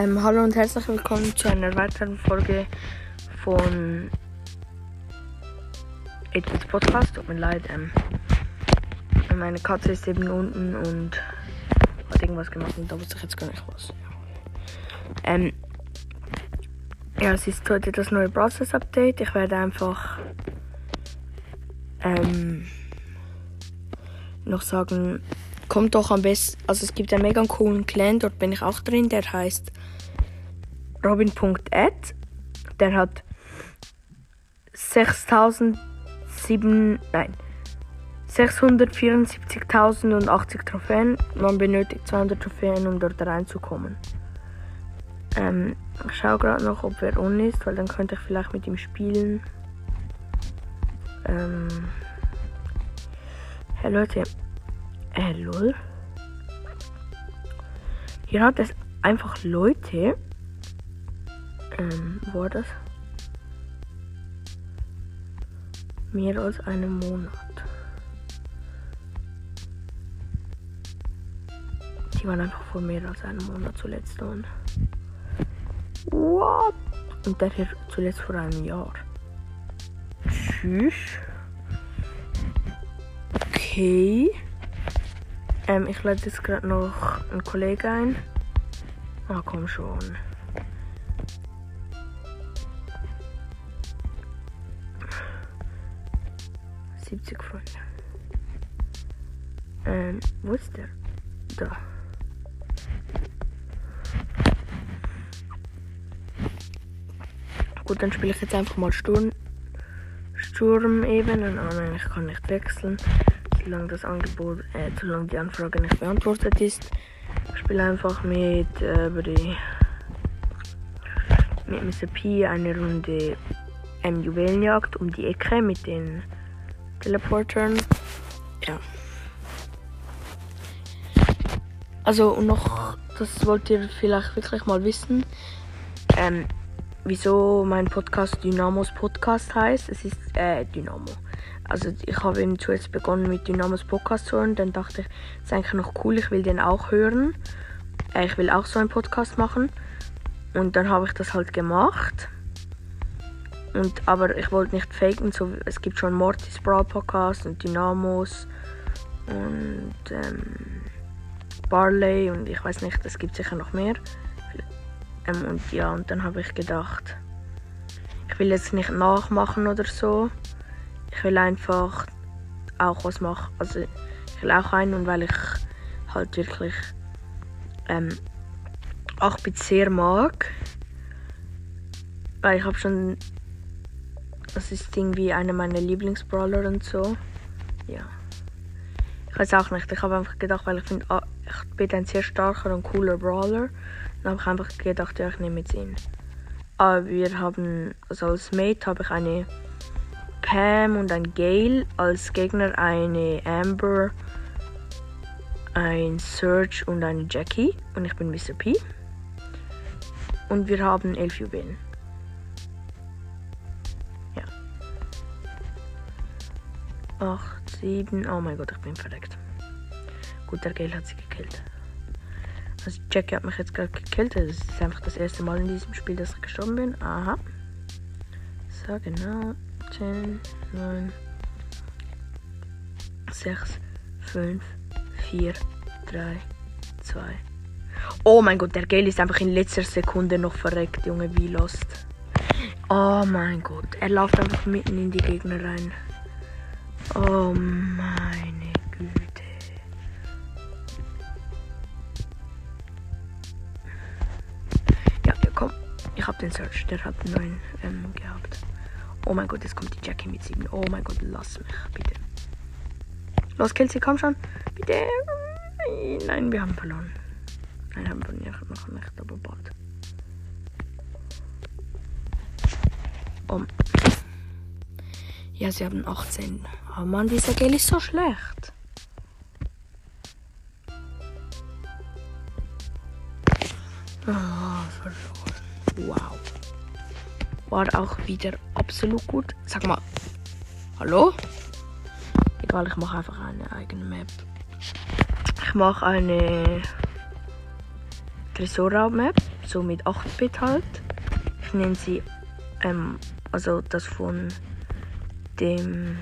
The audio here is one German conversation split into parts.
Ähm, hallo und herzlich willkommen zu einer weiteren Folge von 8 Podcast. Tut mir leid, ähm, meine Katze ist eben unten und hat irgendwas gemacht und da wusste ich jetzt gar nicht was. Ähm, ja, es ist heute das neue Process Update. Ich werde einfach ähm, noch sagen, kommt doch am besten. Also es gibt einen mega coolen Clan, dort bin ich auch drin, der heißt Robin.ad. Der hat 6007, nein, 674.080 Trophäen. Man benötigt 200 Trophäen, um dort reinzukommen. Ähm, ich schaue gerade noch, ob er on ist, weil dann könnte ich vielleicht mit ihm spielen. Ähm, hey Leute, äh, lol. Hier hat es einfach Leute. Ähm, wo war das? Mehr als einen Monat. Die waren einfach vor mehr als einem Monat zuletzt on. What? Und der hier zuletzt vor einem Jahr. Tschüss. Okay. Ähm, ich lade jetzt gerade noch einen Kollegen ein. Ah, komm schon. Siebzig Freunde. Ähm, wo ist der? Da. Gut, dann spiele ich jetzt einfach mal Sturm. Sturm eben. Und ah, nein, ich kann nicht wechseln solange das Angebot, äh, solange die Anfrage nicht beantwortet ist. Spiele einfach mit, äh, über die, mit Mr. P eine Runde ähm, Juwelenjagd um die Ecke mit den Teleportern. Ja. Also und noch, das wollt ihr vielleicht wirklich mal wissen, ähm, wieso mein Podcast Dynamos Podcast heißt. Es ist äh, Dynamo also ich habe ihn zuerst begonnen mit Dynamos Podcast zu hören, dann dachte ich, das ist eigentlich noch cool, ich will den auch hören. Äh, ich will auch so einen Podcast machen. Und dann habe ich das halt gemacht. Und, aber ich wollte nicht faken, so, es gibt schon Mortis Brawl Podcast und Dynamos und ähm, Barley und ich weiß nicht, es gibt sicher noch mehr. Ähm, und ja, und dann habe ich gedacht, ich will jetzt nicht nachmachen oder so. Ich will einfach auch was machen. Also ich will auch einen und weil ich halt wirklich ähm, 8-Bit sehr mag. Weil ich habe schon. Das ist irgendwie einer meiner Lieblingsbrawler und so. Ja. Ich weiß auch nicht. Ich habe einfach gedacht, weil ich finde, ah, ich bin ein sehr starker und cooler Brawler. Dann habe ich einfach gedacht, ja, ich nehme jetzt ihn. Aber wir haben, also als Mate habe ich eine Pam und ein Gale, als Gegner eine Amber, ein Serge und eine Jackie. Und ich bin Mr. P. Und wir haben elf Juwelen. Ja. Acht, sieben. Oh mein Gott, ich bin verreckt. Gut, der Gale hat sie gekillt. Also Jackie hat mich jetzt gerade gekillt. Das ist einfach das erste Mal in diesem Spiel, dass ich gestorben bin. Aha. So, genau. 10, 9, 6, 5, 4, 3, 2. Oh mein Gott, der Gale ist einfach in letzter Sekunde noch verreckt, Junge, wie lost. Oh mein Gott, er läuft einfach mitten in die Gegner rein. Oh meine Güte. Ja, komm. Ich hab den Search, der hat einen neuen ähm, gehabt. Oh mein Gott, jetzt kommt die Jackie mit 7. Oh mein Gott, lass mich, bitte. Los, Kelsey, komm schon. Bitte. Nein, wir haben verloren. Nein, haben wir nicht, noch nicht, aber bald. Um. Ja, sie haben 18. Oh Mann, dieser Gel ist so schlecht. Oh, verloren. War auch wieder absolut gut. Sag mal, hallo? Egal, ich mache einfach eine eigene Map. Ich mache eine Tresorraub-Map. so mit 8-Bit halt. Ich nehme sie, ähm, also das von dem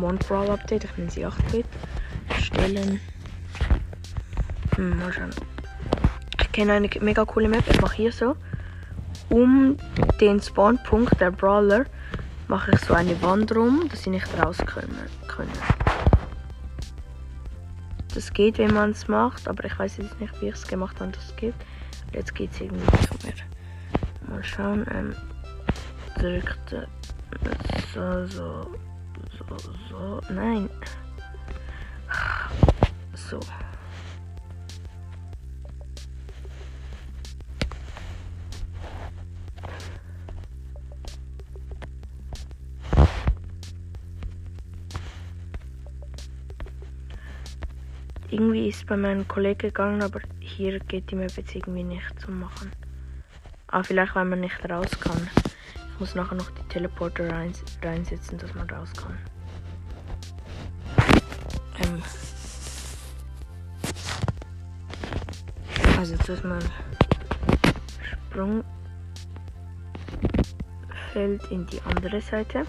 One Brawl Update, ich nehme sie 8-Bit. Stellen. Hm, mal schauen. Ich kenne eine mega coole Map, ich mache hier so. Um den Spawnpunkt der Brawler mache ich so eine Wand rum, dass sie nicht raus können. Das geht, wenn man es macht, aber ich weiß jetzt nicht, wie ich es gemacht habe, das geht. Jetzt geht es irgendwie nicht mehr. Mal schauen. Ähm, drückt so, so, so, so. Nein. So. Irgendwie ist bei meinem Kollegen gegangen, aber hier geht die Map jetzt irgendwie nicht zu machen. Ah, vielleicht weil man nicht raus kann. Ich muss nachher noch die Teleporter rein, reinsetzen, dass man raus kann. Ähm. Also jetzt man Sprungfeld in die andere Seite.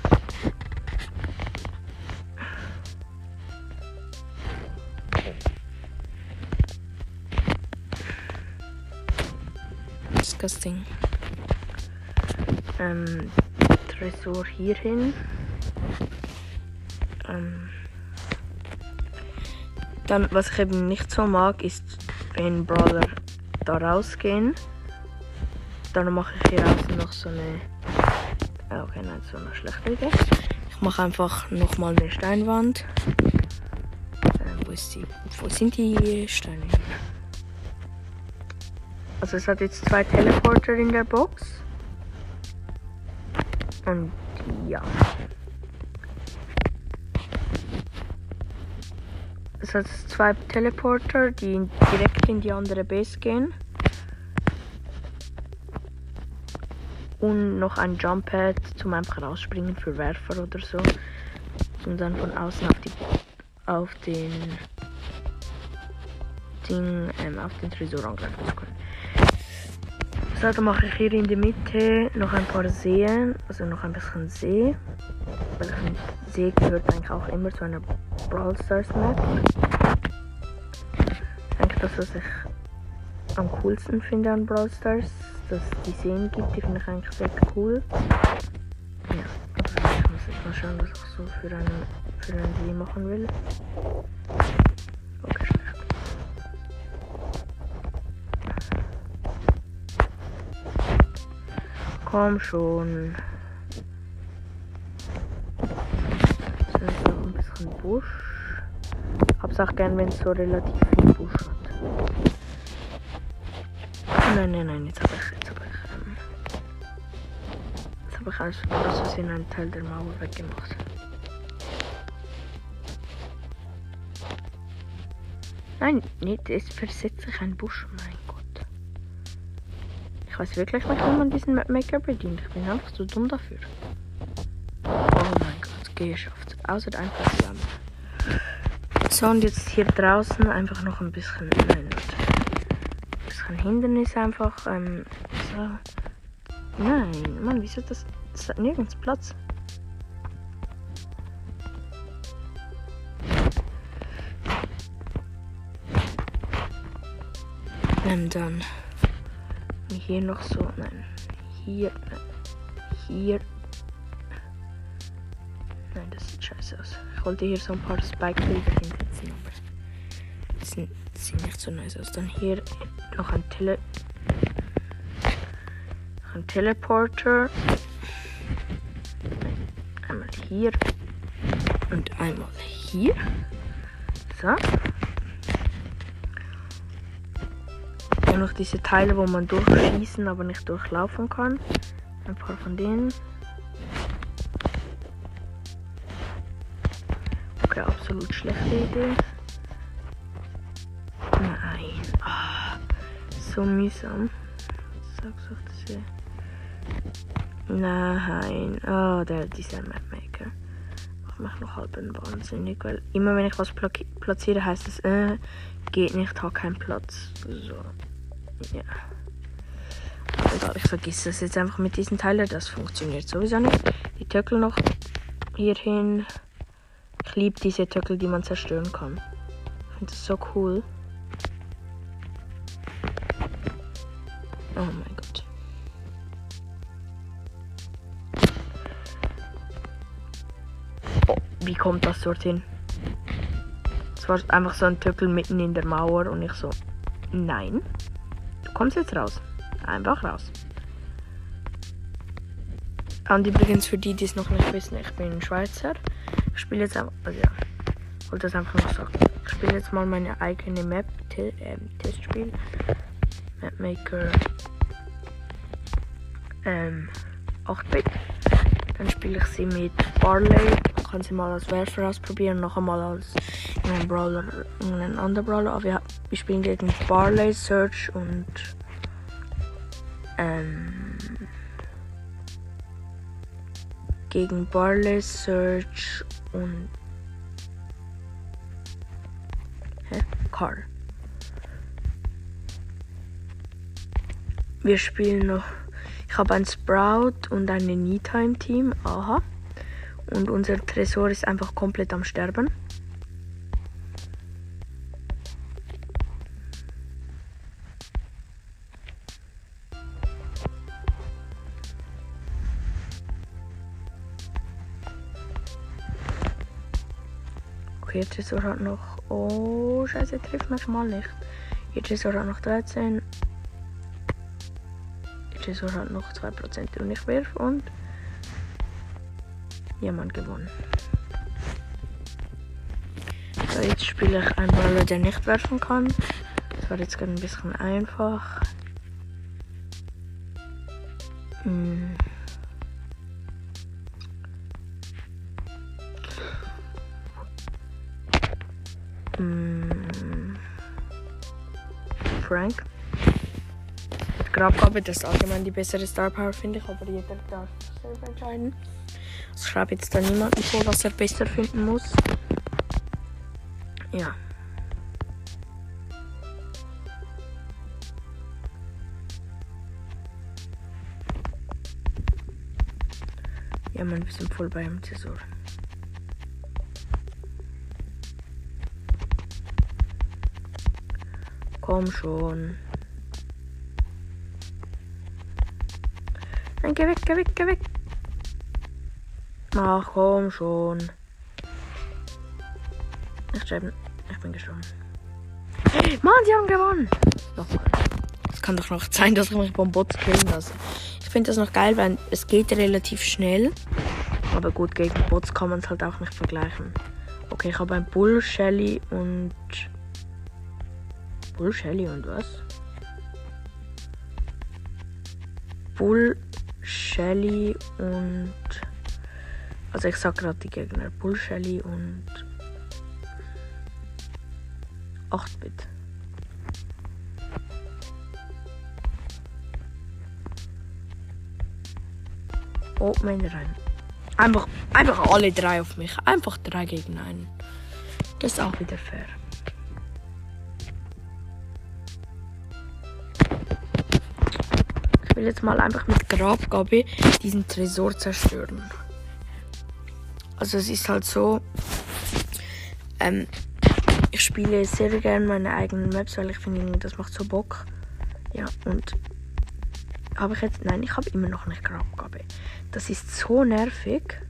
Disgusting. Ähm, Tresor hier hin. Ähm, dann, was ich eben nicht so mag, ist, wenn Brawler da rausgehen. Dann mache ich hier außen noch so eine. Ah, okay, nein, so eine schlechte Idee. Ich mache einfach nochmal eine Steinwand. Äh, wo, ist die, wo sind die Steine? Also es hat jetzt zwei Teleporter in der Box. Und ja. Es hat zwei Teleporter, die direkt in die andere Base gehen. Und noch ein Jump Pad zum einfach rausspringen für Werfer oder so. Und dann von außen auf, die, auf den Ding, ähm, auf den Tresor angreifen zu können. So, dann mache ich hier in der Mitte noch ein paar Seen, also noch ein bisschen See. Weil ein See gehört eigentlich auch immer zu einer Brawl Stars Map. Ich denke, das, was ich am coolsten finde an Brawl Stars, dass es die Seen gibt, die finde ich eigentlich sehr cool. Ja, aber ich muss jetzt mal schauen, was ich so für einen, für einen See machen will. Komm schon. Ist noch ein bisschen Busch. Hab's auch gern, wenn es so relativ viel Busch hat. Nein, nein, nein, jetzt habe ich, jetzt habe ich, ähm, jetzt habe ich als, aus Versehen einen Teil der Mauer weggemacht. Nein, nicht, es versetzt sich ein Busch, mein ich weiß wirklich nicht, wie man diesen Mapmaker bedient. Ich bin einfach zu dumm dafür. Oh mein Gott, geschafft. Außer einfach zusammen. So, und jetzt hier draußen einfach noch ein bisschen. Nein, ein bisschen Hindernis einfach. Ähm, so. Nein, Mann, wieso das? Das hat nirgends Platz. Und dann hier noch so. Nein. Hier. Hier. Nein, das sieht scheiße aus. Ich wollte hier so ein paar Spike-Bilder hinsetzen, aber das sieht, nicht so nice aus. Dann hier noch ein Tele. Ein Teleporter. Einmal hier. Und einmal hier. So. Auch noch diese Teile, wo man durchschießen, aber nicht durchlaufen kann. Ein paar von denen. Okay, absolut schlechte Idee. Nein. Ah, so mühsam. Sag's doch, das hier. Nein. Oh, der, dieser Mapmaker. Macht mich noch halb wahnsinnig, weil immer wenn ich was platziere, heißt es, äh, geht nicht, hat keinen Platz. So. Ja. Egal, ich vergesse das jetzt einfach mit diesen Teilen. Das funktioniert sowieso nicht. Die Töckel noch hierhin. Ich liebe diese Töckel, die man zerstören kann. Ich finde das so cool. Oh mein Gott. Oh, wie kommt das dorthin? Es war einfach so ein Töckel mitten in der Mauer und ich so, nein, kommst jetzt raus. Einfach raus. Und übrigens für die, die es noch nicht wissen, ich bin Schweizer. Ich spiele jetzt einfach, also ja, wollte das einfach noch sagen. Ich spiele jetzt mal meine eigene Map, T äh, Testspiel. Mapmaker ähm, 8-Bit. Dann spiele ich sie mit Barley. Man kann sie mal als Werfer ausprobieren, noch einmal als einen Brawler, einen anderen Brawler. Aber ja, wir spielen gegen Barley, Search und ähm, gegen Barley, Search und hä? Carl. Wir spielen noch. Ich habe ein Sprout und ein Anytime-Team. Aha. Und unser Tresor ist einfach komplett am Sterben. Okay, ihr Tresor hat noch. Oh, Scheiße, trifft mich mal nicht. Ihr Tresor hat noch 13. Ihr Tresor hat noch 2% und ich werfe und. Jemand gewonnen. So, jetzt spiele ich einen Brawler, der nicht werfen kann. Das war jetzt gerade ein bisschen einfach. Hm. Mit Grabgabe, das ist allgemein die bessere Star Power, finde ich, aber jeder darf selber entscheiden. Also ich schreibe jetzt da niemanden vor, was er besser finden muss. Ja. Ja, man, wir sind voll beim Tresor. Komm schon. Nein, geh weg, geh weg, geh weg. Ach, komm schon. Ich sterbe. Ich bin gestorben. Mann, sie haben gewonnen. Nochmal. Es kann doch noch sein, dass ich mich vom Bot killen lasse. Ich finde das noch geil, weil es geht relativ schnell. Aber gut, gegen Bots kann man es halt auch nicht vergleichen. Okay, ich habe ein Bull, Shelly und Bull, Shelly und was? Bull, Shelly und. Also ich sag gerade die Gegner. Bull, Shelly und. 8-Bit. Oh, meine rein. Einfach, einfach alle drei auf mich. Einfach drei gegen einen. Das ist auch wieder fair. Will jetzt mal einfach mit Grabgabe diesen Tresor zerstören. Also es ist halt so, ähm, ich spiele sehr gerne meine eigenen Maps, weil ich finde, das macht so Bock. Ja, und habe ich jetzt, nein, ich habe immer noch nicht Grabgabe. Das ist so nervig.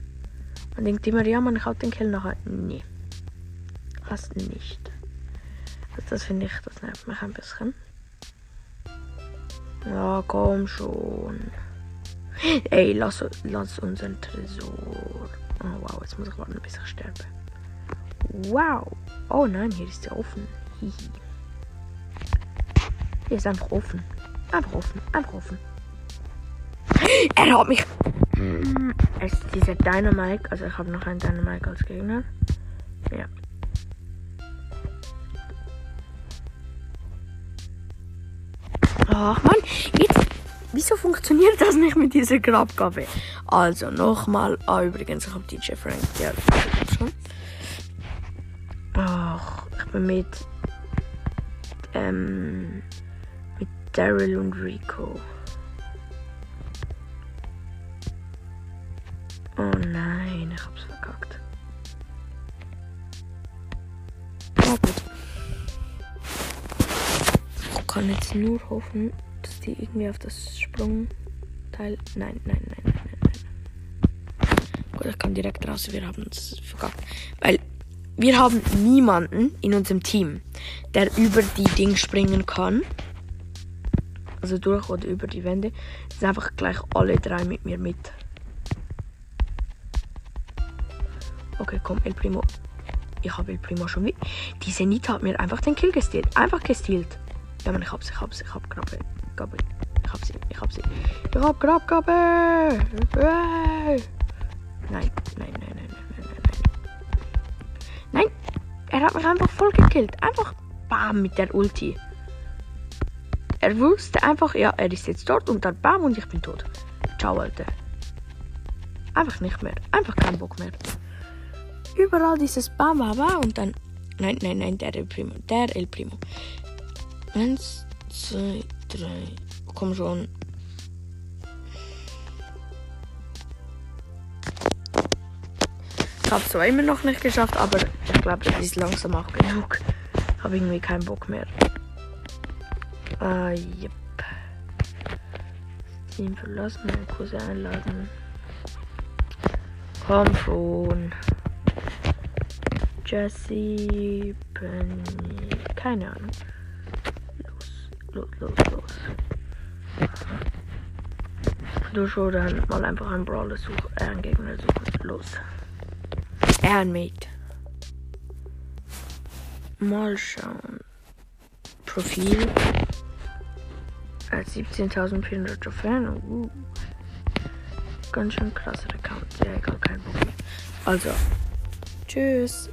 Man denkt immer, ja, man hat den Kill nachher. Nee. Hast nicht. Also das finde ich, das nervt mich ein bisschen. Ja, komm schon. Ey, lass, lass unseren Tresor. Oh wow, jetzt muss ich warten, bis ich sterbe. Wow. Oh nein, hier ist er offen. Hihi. Hier ist einfach offen. Einfach offen. Einfach offen. Er hat mich. Es ist dieser Dynamite. Also ich habe noch einen Dynamite als Gegner. Ja. Ach man, jetzt. Wieso funktioniert das nicht mit dieser Grabgabe? Also nochmal. Ah, übrigens, ich habe DJ Frank. Ja, schon. Ach, ich bin mit. Ähm. Mit Daryl und Rico. Oh nein, ich hab's verkackt. Oh, gut. Kann jetzt nur hoffen, dass die irgendwie auf das Sprungteil. Nein, nein, nein, nein, nein, nein. Gut, ich kann direkt raus. Wir haben es verkackt. Weil wir haben niemanden in unserem Team, der über die Ding springen kann. Also durch oder über die Wände. Es sind einfach gleich alle drei mit mir mit. Okay, komm, El Primo. Ich habe El Primo schon mit. Diese Nita hat mir einfach den Kill gestealt. Einfach gestealt. Ja, man, ich hab's, ich hab's, ich hab Grabbe. Gabe. Ich hab sie, ich hab sie. Ich hab! Nein, nein, nein, nein, nein, nein, nein, nein. Nein! Er hat mich einfach voll gekillt. Einfach bam mit der Ulti. Er wusste einfach, ja, er ist jetzt dort und dann bam und ich bin tot. Ciao, Alter. Einfach nicht mehr. Einfach kein Bock mehr. Überall dieses Bam, bam, bam und dann. Nein, nein, nein, der El Primo. Der El Primo. Eins, zwei, drei. Komm schon. Ich habe zwar immer noch nicht geschafft, aber ich glaube, das ist langsam auch genug. Habe irgendwie keinen Bock mehr. Ah, yep. Team verlassen, meinen Cousin einladen. Komm schon. Jesse, Penny, keine Ahnung. Los, los, los. Du schon dann mal einfach einen Brawler suchen, äh, einen Gegner suchen. Los. Ehrenmate. Mal schauen. Profil. Äh, 17.400 Trophäen. Uh. Ganz schön krasser Account. Ja, egal, kein Problem. Also. Tschüss.